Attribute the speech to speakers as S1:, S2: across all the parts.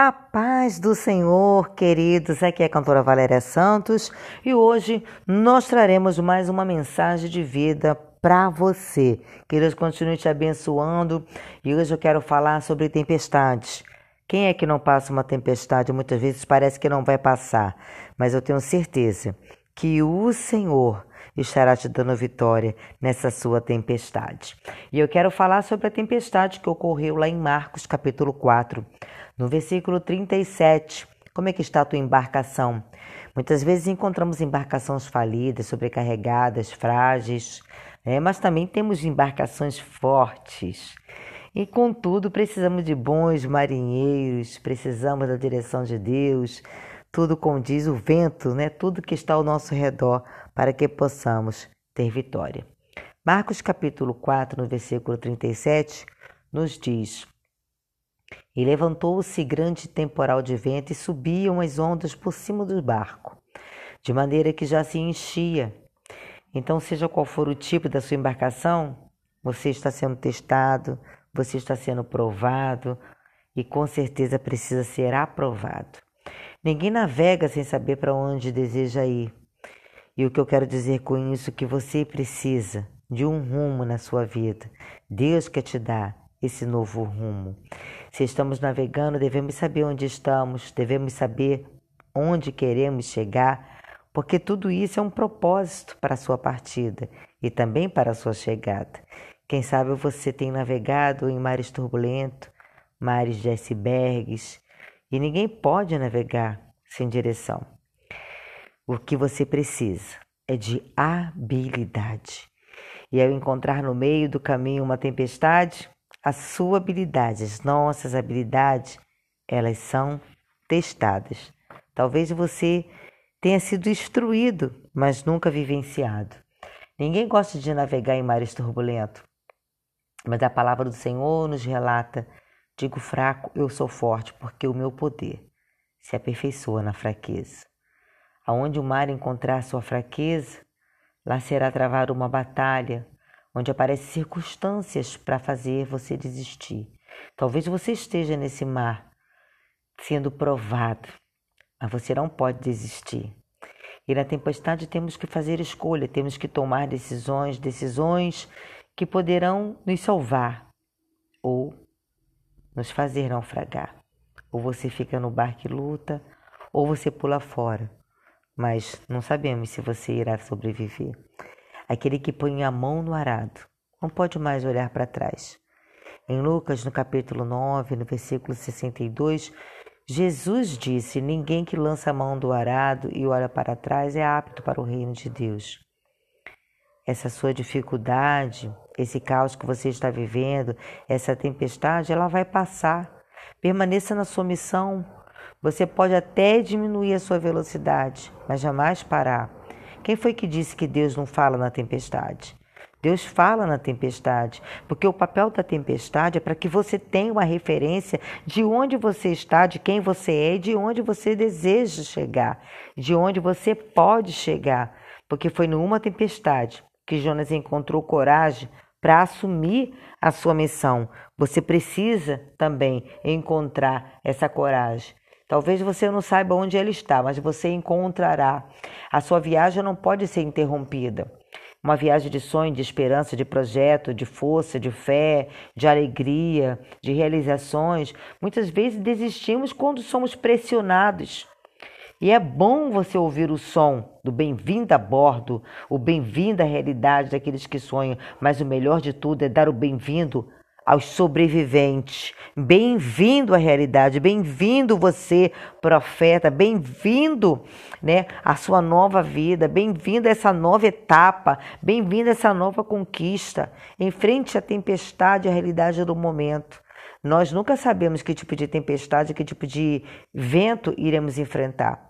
S1: A paz do Senhor, queridos. Aqui é a cantora Valéria Santos e hoje nós traremos mais uma mensagem de vida para você. Que Deus continue te abençoando e hoje eu quero falar sobre tempestades. Quem é que não passa uma tempestade? Muitas vezes parece que não vai passar, mas eu tenho certeza que o Senhor estará te dando vitória nessa sua tempestade. E eu quero falar sobre a tempestade que ocorreu lá em Marcos, capítulo 4. No versículo 37, como é que está a tua embarcação? Muitas vezes encontramos embarcações falidas, sobrecarregadas, frágeis, né? mas também temos embarcações fortes. E contudo, precisamos de bons marinheiros, precisamos da direção de Deus, tudo condiz o vento, né? tudo que está ao nosso redor, para que possamos ter vitória. Marcos capítulo 4, no versículo 37, nos diz: e levantou-se grande temporal de vento e subiam as ondas por cima do barco, de maneira que já se enchia. Então, seja qual for o tipo da sua embarcação, você está sendo testado, você está sendo provado e com certeza precisa ser aprovado. Ninguém navega sem saber para onde deseja ir. E o que eu quero dizer com isso é que você precisa de um rumo na sua vida. Deus quer te dar esse novo rumo. Se estamos navegando, devemos saber onde estamos, devemos saber onde queremos chegar, porque tudo isso é um propósito para a sua partida e também para a sua chegada. Quem sabe você tem navegado em mares turbulentos, mares de icebergs, e ninguém pode navegar sem direção. O que você precisa é de habilidade. E ao encontrar no meio do caminho uma tempestade, a sua habilidade, as nossas habilidades, elas são testadas. Talvez você tenha sido instruído, mas nunca vivenciado. Ninguém gosta de navegar em mares turbulentos, mas a palavra do Senhor nos relata: digo fraco, eu sou forte, porque o meu poder se aperfeiçoa na fraqueza. Aonde o mar encontrar sua fraqueza, lá será travada uma batalha onde aparecem circunstâncias para fazer você desistir. Talvez você esteja nesse mar sendo provado, mas você não pode desistir. E na tempestade temos que fazer escolha, temos que tomar decisões, decisões que poderão nos salvar ou nos fazer naufragar. Ou você fica no barco e luta, ou você pula fora. Mas não sabemos se você irá sobreviver. Aquele que põe a mão no arado não pode mais olhar para trás. Em Lucas, no capítulo 9, no versículo 62, Jesus disse: Ninguém que lança a mão do arado e olha para trás é apto para o reino de Deus. Essa sua dificuldade, esse caos que você está vivendo, essa tempestade, ela vai passar. Permaneça na sua missão. Você pode até diminuir a sua velocidade, mas jamais parar. Quem foi que disse que Deus não fala na tempestade? Deus fala na tempestade, porque o papel da tempestade é para que você tenha uma referência de onde você está, de quem você é e de onde você deseja chegar, de onde você pode chegar. Porque foi numa tempestade que Jonas encontrou coragem para assumir a sua missão. Você precisa também encontrar essa coragem. Talvez você não saiba onde ele está, mas você encontrará. A sua viagem não pode ser interrompida. Uma viagem de sonho, de esperança, de projeto, de força, de fé, de alegria, de realizações. Muitas vezes desistimos quando somos pressionados. E é bom você ouvir o som do bem-vindo a bordo, o bem-vindo à realidade daqueles que sonham, mas o melhor de tudo é dar o bem-vindo aos sobreviventes. Bem-vindo à realidade, bem-vindo você, profeta, bem-vindo, né, à sua nova vida, bem-vindo a essa nova etapa, bem-vindo a essa nova conquista. Enfrente a tempestade, a realidade do momento. Nós nunca sabemos que tipo de tempestade, que tipo de vento iremos enfrentar.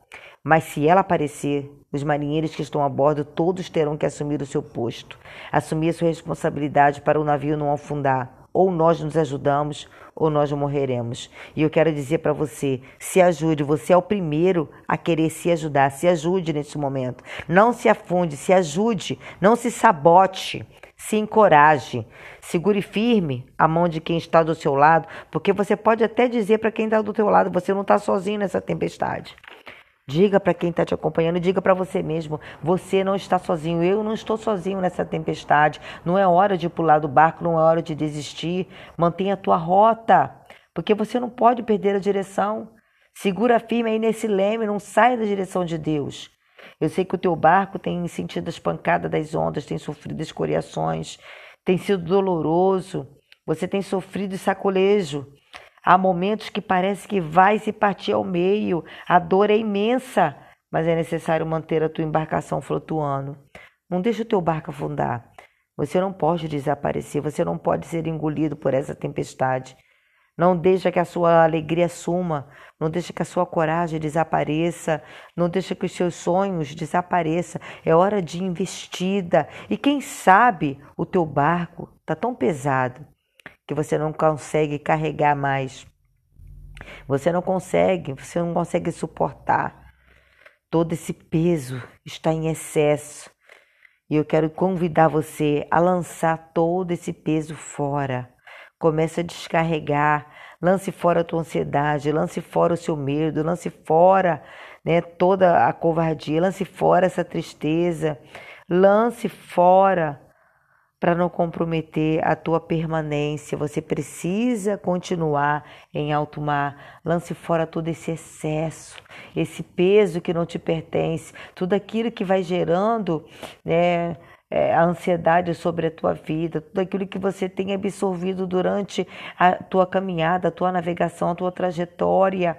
S1: Mas se ela aparecer, os marinheiros que estão a bordo todos terão que assumir o seu posto, assumir a sua responsabilidade para o navio não afundar ou nós nos ajudamos ou nós morreremos. E eu quero dizer para você, se ajude, você é o primeiro a querer se ajudar, se ajude nesse momento. Não se afunde, se ajude, não se sabote. se encoraje, segure firme a mão de quem está do seu lado, porque você pode até dizer para quem está do seu lado, você não está sozinho nessa tempestade. Diga para quem está te acompanhando, diga para você mesmo: você não está sozinho, eu não estou sozinho nessa tempestade. Não é hora de pular do barco, não é hora de desistir. Mantenha a tua rota, porque você não pode perder a direção. Segura firme aí nesse leme, não saia da direção de Deus. Eu sei que o teu barco tem sentido as pancadas das ondas, tem sofrido escoriações, tem sido doloroso, você tem sofrido sacolejo. Há momentos que parece que vai se partir ao meio, a dor é imensa, mas é necessário manter a tua embarcação flutuando. Não deixe o teu barco afundar. Você não pode desaparecer, você não pode ser engolido por essa tempestade. Não deixe que a sua alegria suma, não deixe que a sua coragem desapareça, não deixe que os seus sonhos desapareçam. É hora de investida. E quem sabe o teu barco está tão pesado que você não consegue carregar mais. Você não consegue, você não consegue suportar. Todo esse peso está em excesso. E eu quero convidar você a lançar todo esse peso fora. Comece a descarregar, lance fora a tua ansiedade, lance fora o seu medo, lance fora né, toda a covardia, lance fora essa tristeza, lance fora para não comprometer a tua permanência. Você precisa continuar em alto mar. Lance fora todo esse excesso, esse peso que não te pertence, tudo aquilo que vai gerando, né? É, a ansiedade sobre a tua vida, tudo aquilo que você tem absorvido durante a tua caminhada, a tua navegação, a tua trajetória.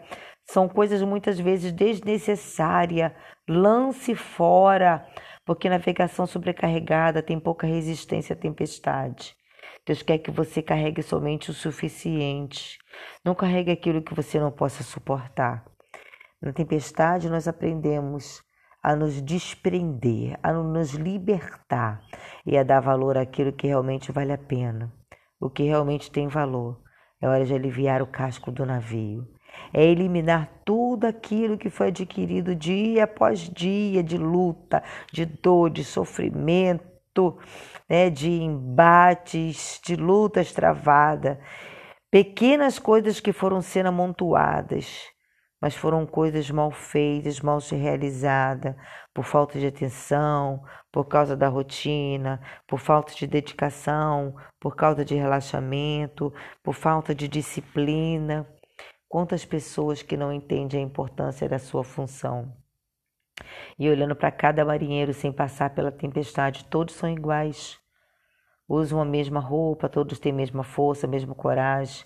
S1: São coisas muitas vezes desnecessárias. Lance fora porque navegação sobrecarregada tem pouca resistência à tempestade. Deus quer que você carregue somente o suficiente. Não carregue aquilo que você não possa suportar. Na tempestade, nós aprendemos a nos desprender, a nos libertar e a dar valor àquilo que realmente vale a pena, o que realmente tem valor. É hora de aliviar o casco do navio é eliminar tudo aquilo que foi adquirido dia após dia de luta, de dor, de sofrimento, né, de embates, de lutas travadas, pequenas coisas que foram sendo amontoadas, mas foram coisas mal feitas, mal realizadas, por falta de atenção, por causa da rotina, por falta de dedicação, por causa de relaxamento, por falta de disciplina. Quantas pessoas que não entendem a importância da sua função. E olhando para cada marinheiro sem passar pela tempestade, todos são iguais. Usam a mesma roupa, todos têm a mesma força, a mesma coragem.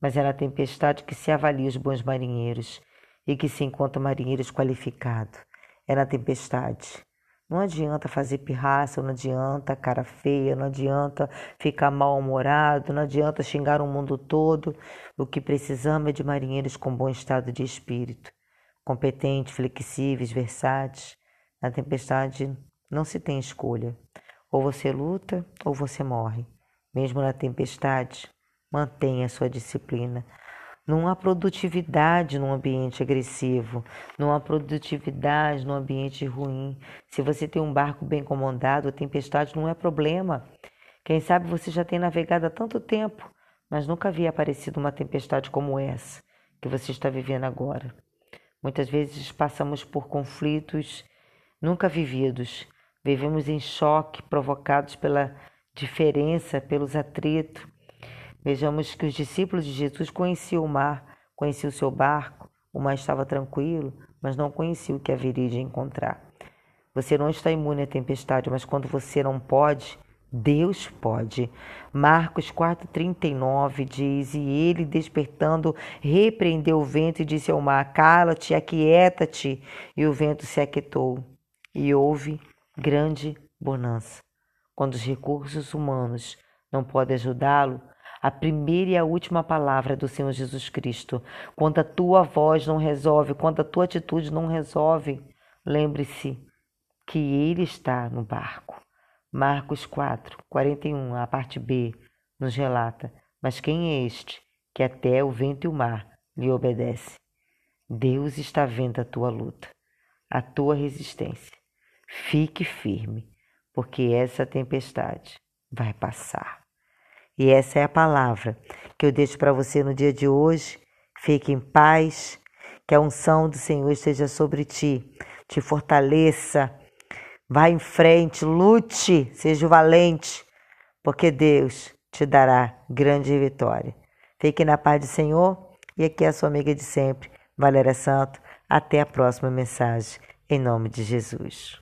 S1: Mas é na tempestade que se avalia os bons marinheiros e que se encontra marinheiros qualificados. É na tempestade não adianta fazer pirraça, não adianta cara feia, não adianta ficar mal-humorado, não adianta xingar o mundo todo. O que precisamos é de marinheiros com bom estado de espírito, competentes, flexíveis, versáteis. Na tempestade não se tem escolha. Ou você luta ou você morre. Mesmo na tempestade, mantenha sua disciplina. Não há produtividade num ambiente agressivo, não há produtividade num ambiente ruim. Se você tem um barco bem comandado, a tempestade não é problema. Quem sabe você já tem navegado há tanto tempo, mas nunca havia aparecido uma tempestade como essa que você está vivendo agora. Muitas vezes passamos por conflitos nunca vividos, vivemos em choque provocados pela diferença, pelos atritos Vejamos que os discípulos de Jesus conheciam o mar, conheciam o seu barco, o mar estava tranquilo, mas não conheciam o que haveria de encontrar. Você não está imune à tempestade, mas quando você não pode, Deus pode. Marcos 4,39 diz: E ele, despertando, repreendeu o vento e disse ao mar: Cala-te, aquieta-te. E o vento se aquietou. E houve grande bonança. Quando os recursos humanos não podem ajudá-lo, a primeira e a última palavra do Senhor Jesus Cristo. Quando a tua voz não resolve, quando a tua atitude não resolve, lembre-se que Ele está no barco. Marcos 4, 41, a parte B, nos relata: Mas quem é este que até o vento e o mar lhe obedece? Deus está vendo a tua luta, a tua resistência. Fique firme, porque essa tempestade vai passar. E essa é a palavra que eu deixo para você no dia de hoje. Fique em paz, que a unção do Senhor esteja sobre ti, te fortaleça. Vá em frente, lute, seja valente, porque Deus te dará grande vitória. Fique na paz do Senhor e aqui é a sua amiga de sempre, Valéria Santo. Até a próxima mensagem, em nome de Jesus.